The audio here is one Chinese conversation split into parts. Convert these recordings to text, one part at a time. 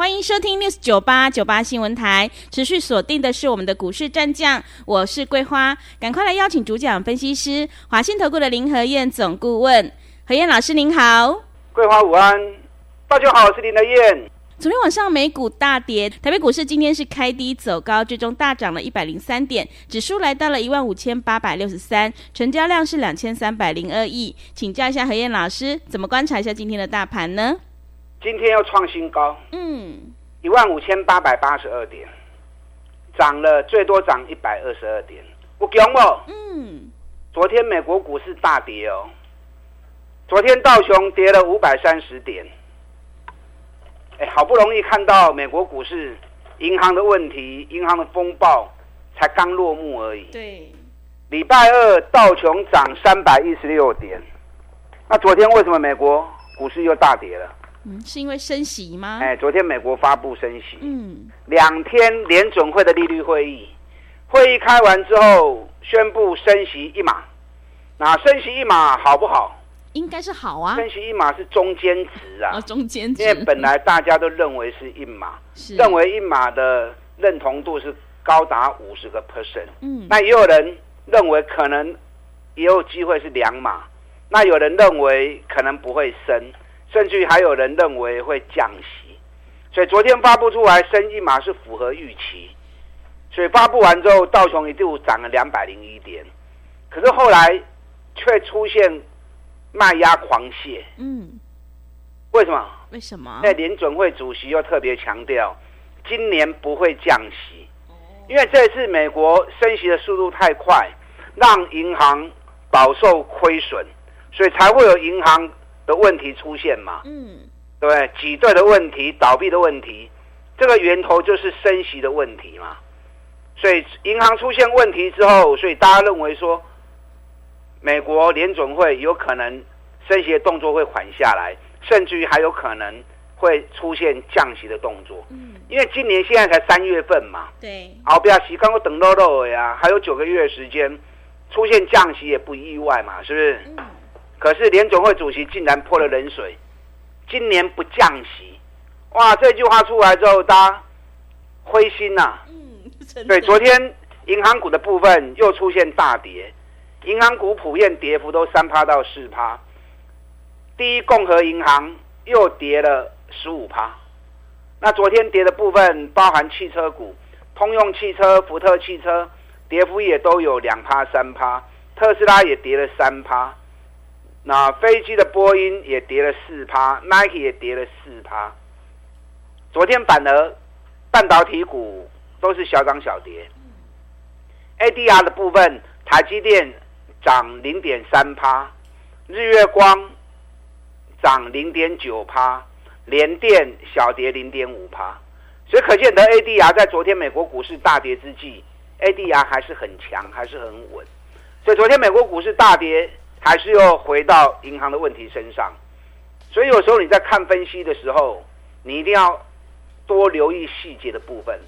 欢迎收听 News 九八九八新闻台，持续锁定的是我们的股市战将，我是桂花，赶快来邀请主讲分析师华信投顾的林和燕总顾问，何燕老师您好，桂花午安，大家好，我是林和燕。昨天晚上美股大跌，台北股市今天是开低走高，最终大涨了一百零三点，指数来到了一万五千八百六十三，成交量是两千三百零二亿，请教一下何燕老师，怎么观察一下今天的大盘呢？今天又创新高，嗯，一万五千八百八十二点，涨了最多涨一百二十二点，我讲哦，嗯，昨天美国股市大跌哦，昨天道琼跌了五百三十点，哎，好不容易看到美国股市银行的问题，银行的风暴才刚落幕而已，对，礼拜二道琼涨三百一十六点，那昨天为什么美国股市又大跌了？嗯，是因为升息吗？哎，昨天美国发布升息，嗯，两天联准会的利率会议，会议开完之后宣布升息一码，那升息一码好不好？应该是好啊。升息一码是中间值啊，哦、中间值。因为本来大家都认为是一码，是。认为一码的认同度是高达五十个 percent，嗯，那也有人认为可能也有机会是两码，那有人认为可能不会升。甚至于还有人认为会降息，所以昨天发布出来升一码是符合预期，所以发布完之后道琼一度涨了两百零一点，可是后来却出现卖压狂泻。嗯，为什么？为什么？那联准会主席又特别强调，今年不会降息，因为这次美国升息的速度太快，让银行饱受亏损，所以才会有银行。的问题出现嘛？嗯，对不对？挤兑的问题、倒闭的问题，这个源头就是升息的问题嘛。所以银行出现问题之后，所以大家认为说，美国联准会有可能升息的动作会缓下来，甚至于还有可能会出现降息的动作。嗯，因为今年现在才三月份嘛。对。好，不要急，刚刚等漏漏呀，还有九个月的时间，出现降息也不意外嘛，是不是？嗯。可是联总会主席竟然泼了冷水，今年不降息，哇！这句话出来之后，大家灰心呐、啊。嗯，对，昨天银行股的部分又出现大跌，银行股普遍跌幅都三趴到四趴。第一共和银行又跌了十五趴。那昨天跌的部分包含汽车股，通用汽车、福特汽车跌幅也都有两趴、三趴，特斯拉也跌了三趴。那飞机的波音也跌了四趴，Nike 也跌了四趴。昨天反而半导体股都是小涨小跌。ADR 的部分，台积电涨零点三趴，日月光涨零点九趴，联电小跌零点五趴。所以可见得 ADR 在昨天美国股市大跌之际，ADR 还是很强，还是很稳。所以昨天美国股市大跌。还是又回到银行的问题身上，所以有时候你在看分析的时候，你一定要多留意细节的部分。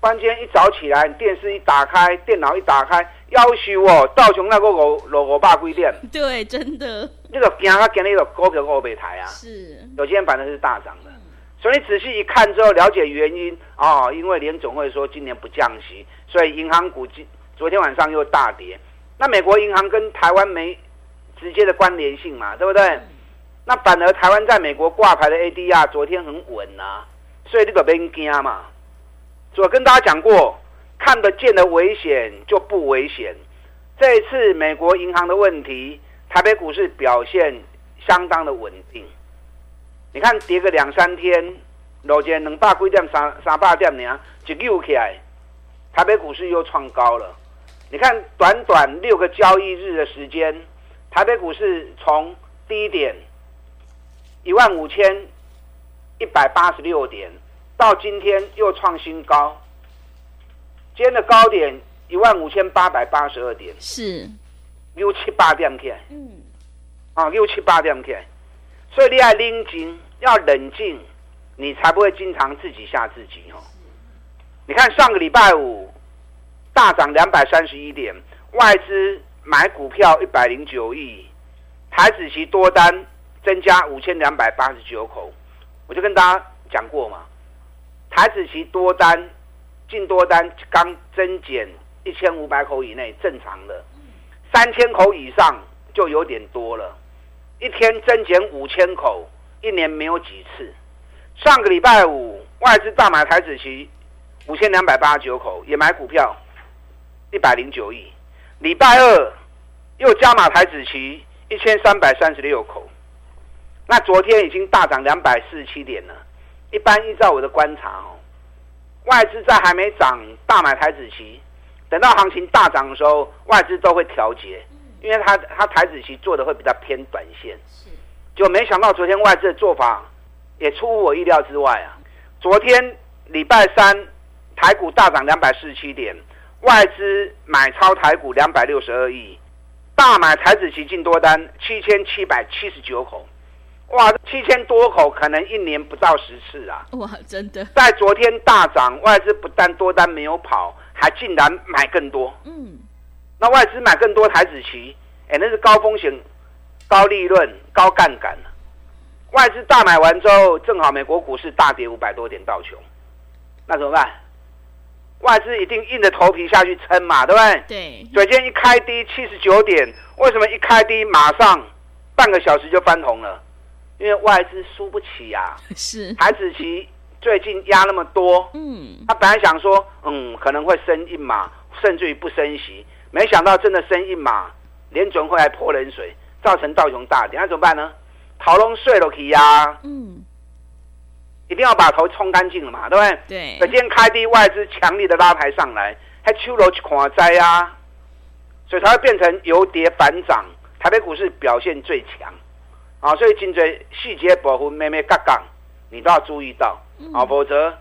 关键一早起来，电视一打开，电脑一打开，要求我道琼那个五六五百几点？对，真的。那个惊他惊那个股票股被抬啊！是。有今天反正是大涨的，所以你仔细一看之后，了解原因、哦，因为联总会说今年不降息，所以银行股今昨天晚上又大跌。那美国银行跟台湾没直接的关联性嘛，对不对？那反而台湾在美国挂牌的 ADR 昨天很稳啊，所以这个别惊嘛。我跟大家讲过，看得见的危险就不危险。这一次美国银行的问题，台北股市表现相当的稳定。你看跌个两三天，楼间两百几点、三三百点呢，就溜起来，台北股市又创高了。你看，短短六个交易日的时间，台北股市从低点一万五千一百八十六点，到今天又创新高。今天的高点一万五千八百八十二点，是。六七八点起来，嗯，啊，六七八点起来，所以你要冷静，要冷静，你才不会经常自己吓自己哦。你看上个礼拜五大涨两百三十一点，外资买股票一百零九亿，台子期多单增加五千两百八十九口，我就跟大家讲过嘛，台子期多单进多单刚增减。一千五百口以内正常的，三千口以上就有点多了。一天增减五千口，一年没有几次。上个礼拜五外资大买台子期五千两百八十九口，也买股票一百零九亿。礼拜二又加码台子期一千三百三十六口。那昨天已经大涨两百四十七点了。一般依照我的观察哦，外资在还没涨大买台子期。等到行情大涨的时候，外资都会调节，因为他他台子期做的会比较偏短线，就没想到昨天外资的做法也出乎我意料之外啊！昨天礼拜三台股大涨两百四十七点，外资买超台股两百六十二亿，大买台子期净多单七千七百七十九口，哇，七千多口可能一年不到十次啊！哇，真的，在昨天大涨，外资不但多单没有跑。还竟然买更多，嗯，那外资买更多台子期，哎，那是高风险、高利润、高杠杆。外资大买完之后，正好美国股市大跌五百多点到穷，那怎么办？外资一定硬着头皮下去撑嘛，对不对？对。所以今天一开低七十九点，为什么一开低马上半个小时就翻红了？因为外资输不起呀、啊。是。台子期。最近压那么多，嗯，他本来想说，嗯，可能会升一码，甚至于不升息，没想到真的升一码，联准会来泼冷水，造成道琼大跌，那怎么办呢？逃龙睡了去呀，嗯，一定要把头冲干净了嘛，对不对？对。可今天开低，外资强力的拉抬上来，还秋楼去看灾啊，所以才会变成由跌反涨，台北股市表现最强，啊，所以今天细节部分咩咩杠杠，你都要注意到。啊，否则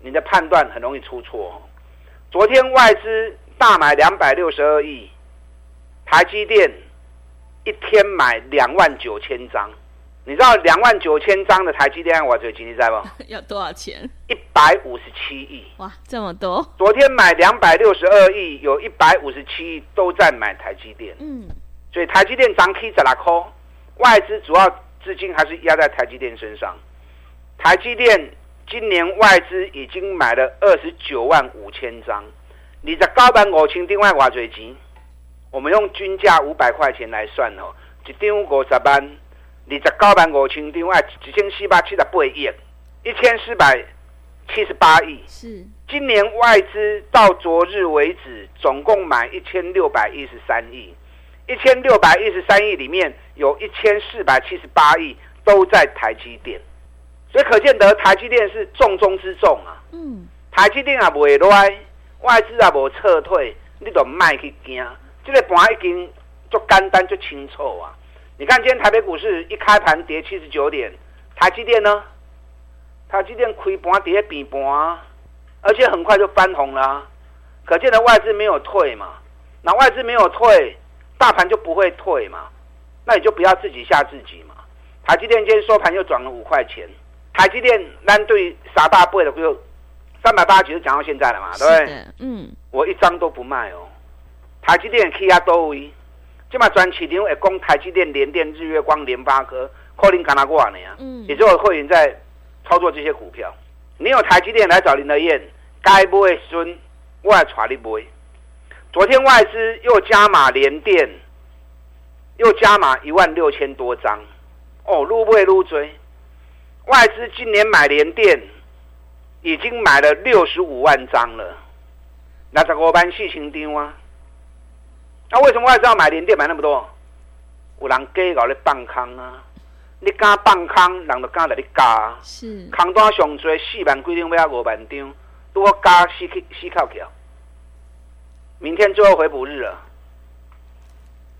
你的判断很容易出错。昨天外资大买两百六十二亿，台积电一天买两万九千张。你知道两万九千张的台积电我最近你知道不？要多少钱？一百五十七亿。哇，这么多！昨天买两百六十二亿，有一百五十七亿都在买台积电。嗯，所以台积电涨 K 十六块，外资主要资金还是压在台积电身上。台积电。今年外资已经买了二十九万五千张，你在高板五千另外挖掘机，我们用均价五百块钱来算哦，一张五十万，你在高板五千另外一千四百七十八亿，一千四百七十八亿。是，今年外资到昨日为止总共买一千六百一十三亿，一千六百一十三亿里面有一千四百七十八亿都在台积电。所以可见得台积电是重中之重啊！嗯，台积电也不会乱，外资也无撤退，你都卖去惊。这个盘已经就简单就清楚啊！你看今天台北股市一开盘跌七十九点，台积电呢？台积电开盘跌比盘，而且很快就翻红了啊。可见的外资没有退嘛？那外资没有退，大盘就不会退嘛？那你就不要自己吓自己嘛！台积电今天收盘又涨了五块钱。台积电单对傻大背的就三百八十几，就讲到现在了嘛，对不对？嗯，我一张都不卖哦。台积电 K 压多位，今嘛专市场会讲台积电、联电、日月光、联发科、科林卡纳过呢呀。嗯，也就有会员在操作这些股票。你有台积电来找林德燕，该不会孙，我来带你买。昨天外资又加码联电，又加码一万六千多张，哦，撸不撸追？外资今年买联电已经买了六十五万张了，那十五万四千张啊！那为什么外资要买联电买那么多？有人假搞你放空啊！你敢放空，人就敢来你加。是。空单上最四万几张，要五万张，如果加四四口桥。明天最后回补日了，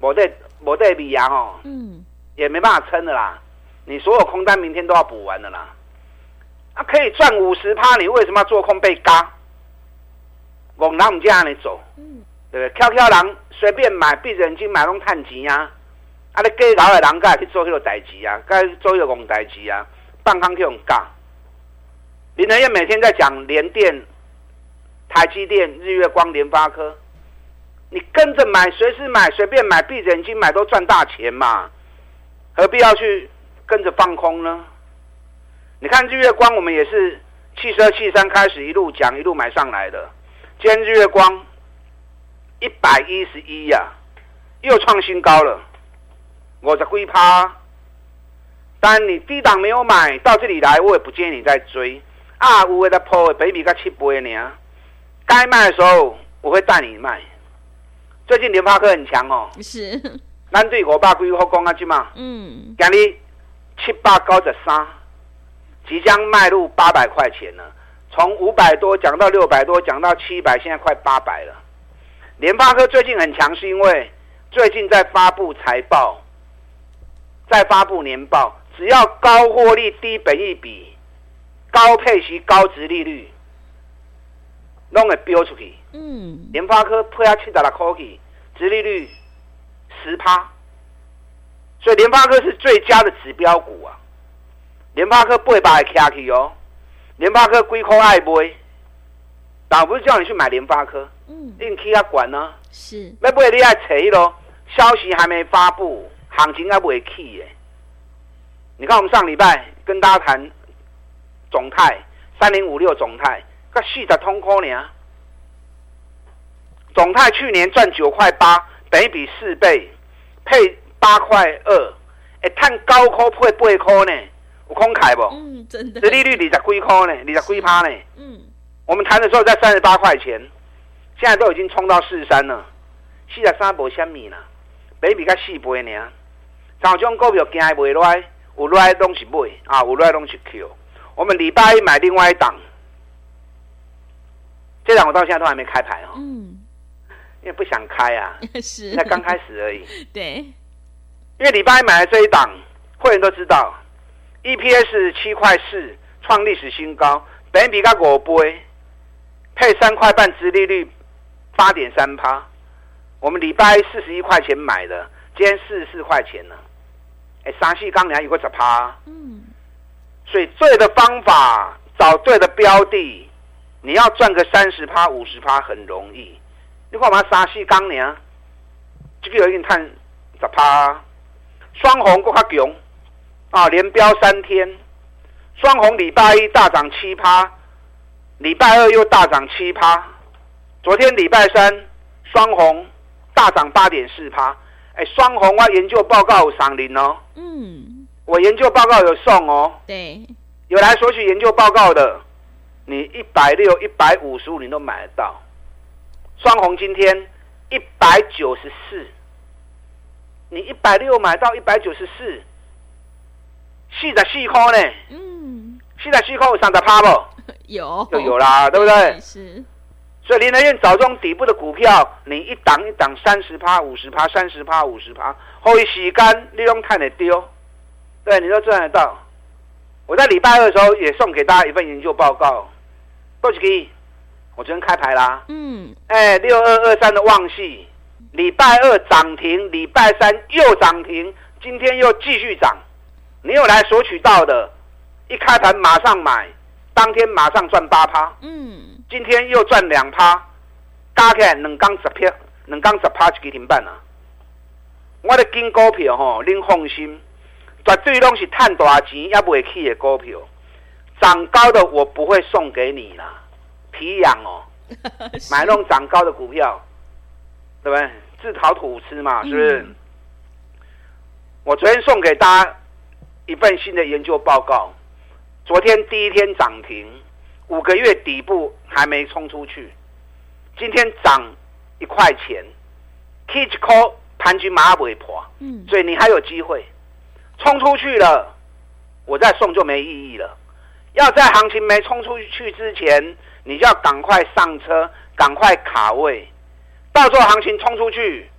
没得没得比呀吼，嗯，也没办法撑的啦。你所有空单明天都要补完的啦，啊，可以赚五十趴，你为什么要做空被嘎？我哪我们这样来走？对不对？翘翘人随便买，闭着眼睛买拢赚钱啊！啊，你计较的人该去做迄个代志啊，该做迄个戆代志啊，放空去用教。林和彦每天在讲联电、台积电、日月光、联发科，你跟着买，随时买，随便买，闭着眼睛买都赚大钱嘛，何必要去跟着放空呢？你看日月光，我们也是七十二、七三开始一路讲，一路买上来的。今天日月光一百一十一呀，又创新高了，五十几趴。但你低档没有买到这里来，我也不建议你再追。啊，有的在破的，比比才七倍呢。该卖的时候，我会带你卖。最近联发科很强哦，是。咱对五百几好讲啊，去嘛。嗯。今日七百九十三，即将迈入八百块钱了。从五百多讲到六百多，讲到七百，现在快八百了。联发科最近很强，是因为最近在发布财报，在发布年报，只要高获利、低本益比。高配息、高值利率，弄会飙出去。嗯，联发科配下七十六块去，殖利率十趴，所以联发科是最佳的指标股啊。联发科八百会卡去哦，联发科几块爱买，但我不是叫你去买联发科，嗯，你去他管呢？是，要买你爱找咯。消息还没发布，行情还未起耶。你看我们上礼拜跟大家谈。总泰三零五六，总泰个四十通科呢？总泰去年赚九块八，等于比四倍，配八块二，哎，探高科配八块呢？有慷慨不？嗯，真的。这利率二十几块呢？二十几趴呢？嗯，我们谈的时候在三十八块钱，现在都已经冲到四十三了，四十三没虾米了，等于比较四倍呢。像这种股票惊还没来，有来拢是买啊，有来拢是 Q。我们礼拜一买另外一档，这档我到现在都还没开牌哦。嗯，因为不想开啊，是，才刚开始而已。对，因为礼拜一买的这一档，会员都知道，EPS 七块四，创历史新高，本比较五倍，配三块半，殖利率八点三趴。我们礼拜四十一块钱买的，今天四十四块钱了。哎，三四刚还有个十趴。嗯。所以对的方法，找对的标的，你要赚个三十趴、五十趴很容易。你看我们三四刚年，这个有一点看十趴，双红够较强啊，连飙三天，双红礼拜一大涨七趴，礼拜二又大涨七趴，昨天礼拜三双红大涨八点四趴。哎，双红啊研究报告有上领哦。嗯。我研究报告有送哦，对，有来索取研究报告的，你一百六、一百五十五你都买得到。双红今天一百九十四，你一百六买到一百九十四，四十四块呢？嗯，四十四块有三十趴不？有，就有啦，对不对？是。所以林和彦找这种底部的股票，你一档一档三十趴、五十趴、三十趴、五十趴，后一洗干，利用看的丢。对，你都赚得到。我在礼拜二的时候也送给大家一份研究报告。多少亿？我昨天开牌啦。嗯。哎，六二二三的旺系，礼拜二涨停，礼拜三又涨停，今天又继续涨。你有来索取到的，一开盘马上买，当天马上赚八趴。嗯。今天又赚两趴，加起来两刚十票，两刚十趴就几停半啊。我的金股票吼，您放心。绝对拢是赚大钱也不会去的股票，涨高的我不会送给你啦，皮痒哦，买那种涨高的股票，对不对？自讨苦吃嘛，是不是？嗯、我昨天送给大家一份新的研究报告，昨天第一天涨停，五个月底部还没冲出去，今天涨一块钱，Kitch call 盘局马尾婆，嗯，所以你还有机会。冲出去了，我再送就没意义了。要在行情没冲出去之前，你就要赶快上车，赶快卡位。到时候行情冲出去，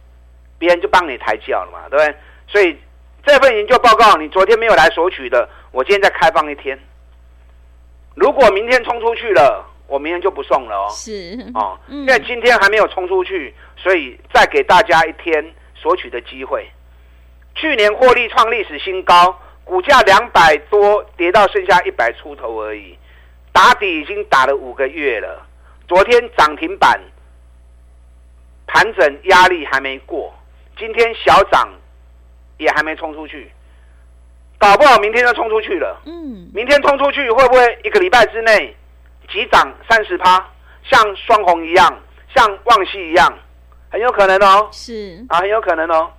别人就帮你抬轿了嘛，对不对？所以这份研究报告，你昨天没有来索取的，我今天再开放一天。如果明天冲出去了，我明天就不送了哦。是哦，因为今天还没有冲出去，所以再给大家一天索取的机会。去年获利创历史新高，股价两百多，跌到剩下一百出头而已，打底已经打了五个月了。昨天涨停板，盘整压力还没过，今天小涨也还没冲出去，搞不好明天就冲出去了。嗯，明天冲出去会不会一个礼拜之内？急涨三十趴，像双红一样，像旺西一样，很有可能哦。是啊，很有可能哦。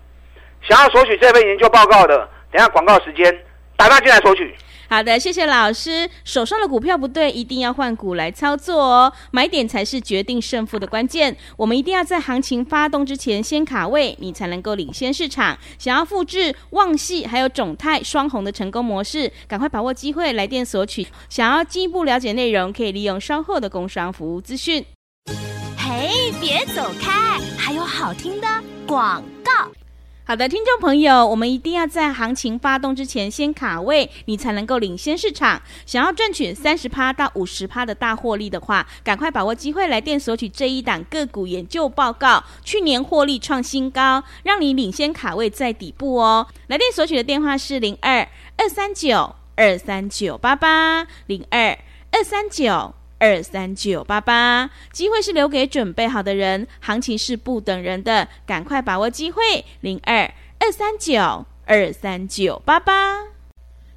想要索取这份研究报告的，等下广告时间，打电话进来索取。好的，谢谢老师。手上的股票不对，一定要换股来操作哦。买点才是决定胜负的关键。我们一定要在行情发动之前先卡位，你才能够领先市场。想要复制旺矽还有种泰双红的成功模式，赶快把握机会来电索取。想要进一步了解内容，可以利用稍后的工商服务资讯。嘿，别走开，还有好听的广告。好的，听众朋友，我们一定要在行情发动之前先卡位，你才能够领先市场。想要赚取三十趴到五十趴的大获利的话，赶快把握机会来电索取这一档个股研究报告。去年获利创新高，让你领先卡位在底部哦。来电索取的电话是零二二三九二三九八八零二二三九。二三九八八，机会是留给准备好的人，行情是不等人的，赶快把握机会。零二二三九二三九八八，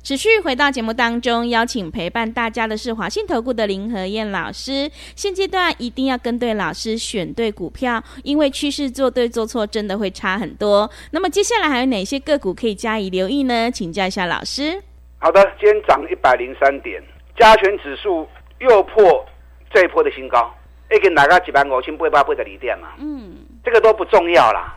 持续回到节目当中，邀请陪伴大家的是华信投顾的林和燕老师。现阶段一定要跟对老师，选对股票，因为趋势做对做错真的会差很多。那么接下来还有哪些个股可以加以留意呢？请教一下老师。好的，今天涨一百零三点，加权指数。又破这一波的新高，一个哪个几万五千八百八的离点嘛？嗯，这个都不重要啦，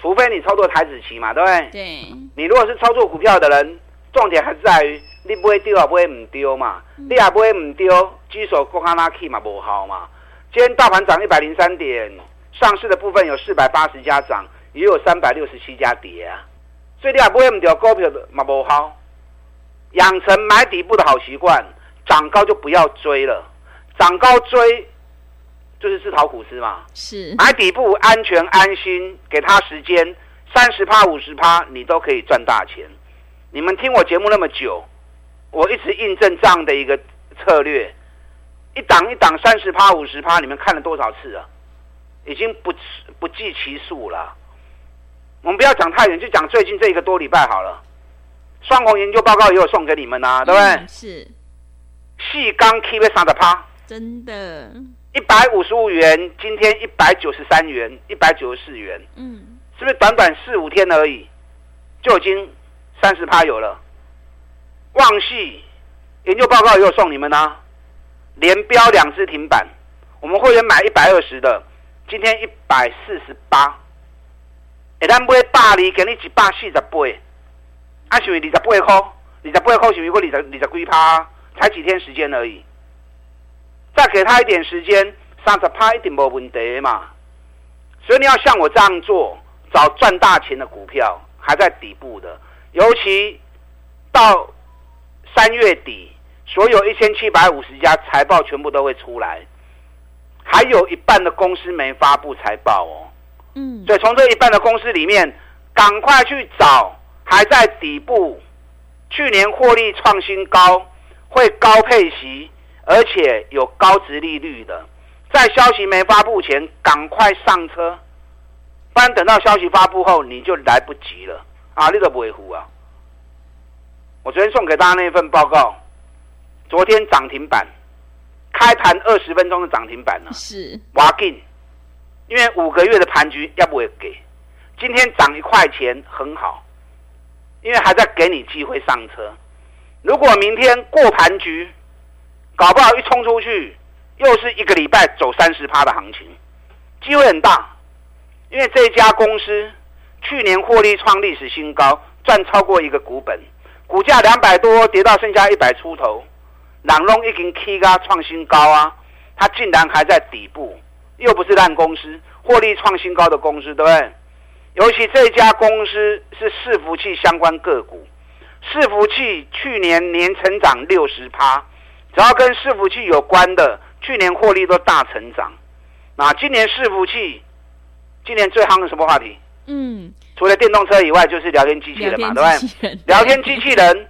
除非你操作台子期嘛，对不对？对。你如果是操作股票的人，重点还是在于你不会丢啊，不会唔丢嘛？嗯、你也不会唔丢，举手过卡拉 K 嘛，不好嘛？今天大盘涨一百零三点，上市的部分有四百八十家涨，也有三百六十七家跌啊，所以你也不会唔丢股票的嘛，不好，养成买底部的好习惯。涨高就不要追了，涨高追就是自讨苦吃嘛。是买底部安全安心，给他时间，三十趴五十趴，你都可以赚大钱。你们听我节目那么久，我一直印证这样的一个策略，一档一档三十趴五十趴，你们看了多少次啊？已经不不计其数了。我们不要讲太远，就讲最近这一个多礼拜好了。双红研究报告也有送给你们呐、啊，对不对？嗯、是。细钢 K 被三十趴，真的，一百五十五元，今天一百九十三元，一百九十四元，嗯，是不是短短四五天而已，就已经三十趴有了？旺系研究报告也有送你们啊，连标两支停板，我们会员买一百二十的，今天一百四十八，哎，咱买百二，给你一百四十八，啊，是不是二十八块？二十八块是不是过二十二十几趴？才几天时间而已，再给他一点时间，三十趴一定没问题嘛。所以你要像我这样做，找赚大钱的股票，还在底部的，尤其到三月底，所有一千七百五十家财报全部都会出来，还有一半的公司没发布财报哦。嗯，所以从这一半的公司里面，赶快去找还在底部，去年获利创新高。会高配息，而且有高值利率的，在消息没发布前赶快上车，不然等到消息发布后你就来不及了啊！你都不会糊啊！我昨天送给大家那份报告，昨天涨停板，开盘二十分钟的涨停板呢，是挖进，因为五个月的盘局要不会给，今天涨一块钱很好，因为还在给你机会上车。如果明天过盘局，搞不好一冲出去，又是一个礼拜走三十趴的行情，机会很大。因为这家公司去年获利创历史新高，赚超过一个股本，股价两百多跌到剩下一百出头，朗龙已经 K 嘎创新高啊，它竟然还在底部，又不是烂公司，获利创新高的公司，对不对？尤其这家公司是伺服器相关个股。伺服器去年年成长六十趴，只要跟伺服器有关的，去年获利都大成长。那今年伺服器，今年最夯的什么话题？嗯，除了电动车以外，就是聊天机器人嘛，对不对？聊天机器人，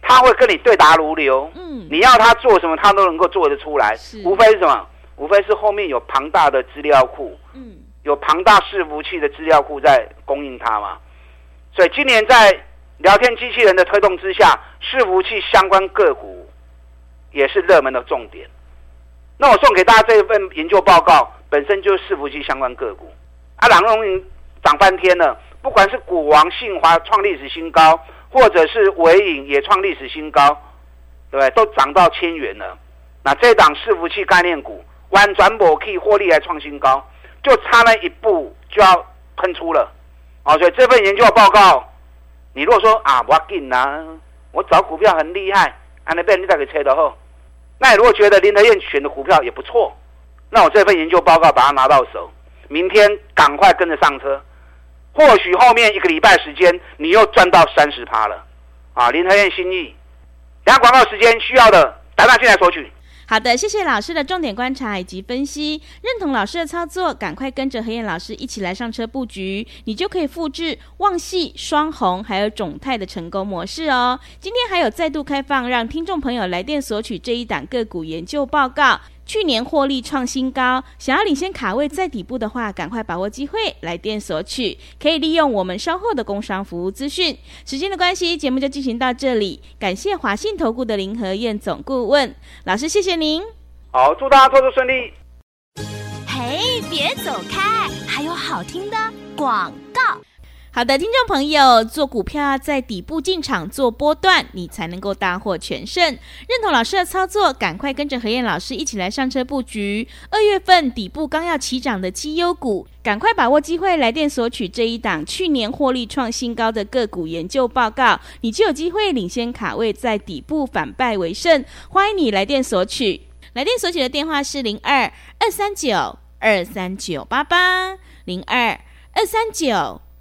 他会跟你对答如流。嗯，你要他做什么，他都能够做得出来。是，无非是什么？无非是后面有庞大的资料库。嗯，有庞大伺服器的资料库在供应他嘛。所以今年在聊天机器人的推动之下，伺服器相关个股也是热门的重点。那我送给大家这一份研究报告，本身就是伺服器相关个股，啊，朗荣云涨翻天了，不管是股王信华创历史新高，或者是纬颖也创历史新高，对不对？都涨到千元了。那这档伺服器概念股，弯转播可以获利还创新高，就差那一步就要喷出了。啊，所以这份研究报告，你如果说啊，我紧啊，我找股票很厉害，安那边你再给吹的后。那你如果觉得林德彦选的股票也不错，那我这份研究报告把它拿到手，明天赶快跟着上车，或许后面一个礼拜时间你又赚到三十趴了，啊！林德彦心意，等下广告时间需要的打电话进来索取。好的，谢谢老师的重点观察以及分析，认同老师的操作，赶快跟着何燕老师一起来上车布局，你就可以复制旺系、双红还有种泰的成功模式哦。今天还有再度开放，让听众朋友来电索取这一档个股研究报告。去年获利创新高，想要领先卡位在底部的话，赶快把握机会来电索取，可以利用我们稍后的工商服务资讯。时间的关系，节目就进行到这里，感谢华信投顾的林和燕总顾问老师，谢谢您。好，祝大家操作顺利。嘿，别走开，还有好听的广告。好的，听众朋友，做股票在底部进场做波段，你才能够大获全胜。认同老师的操作，赶快跟着何燕老师一起来上车布局。二月份底部刚要起涨的绩优股，赶快把握机会来电索取这一档去年获利创新高的个股研究报告，你就有机会领先卡位，在底部反败为胜。欢迎你来电索取，来电索取的电话是零二二三九二三九八八零二二三九。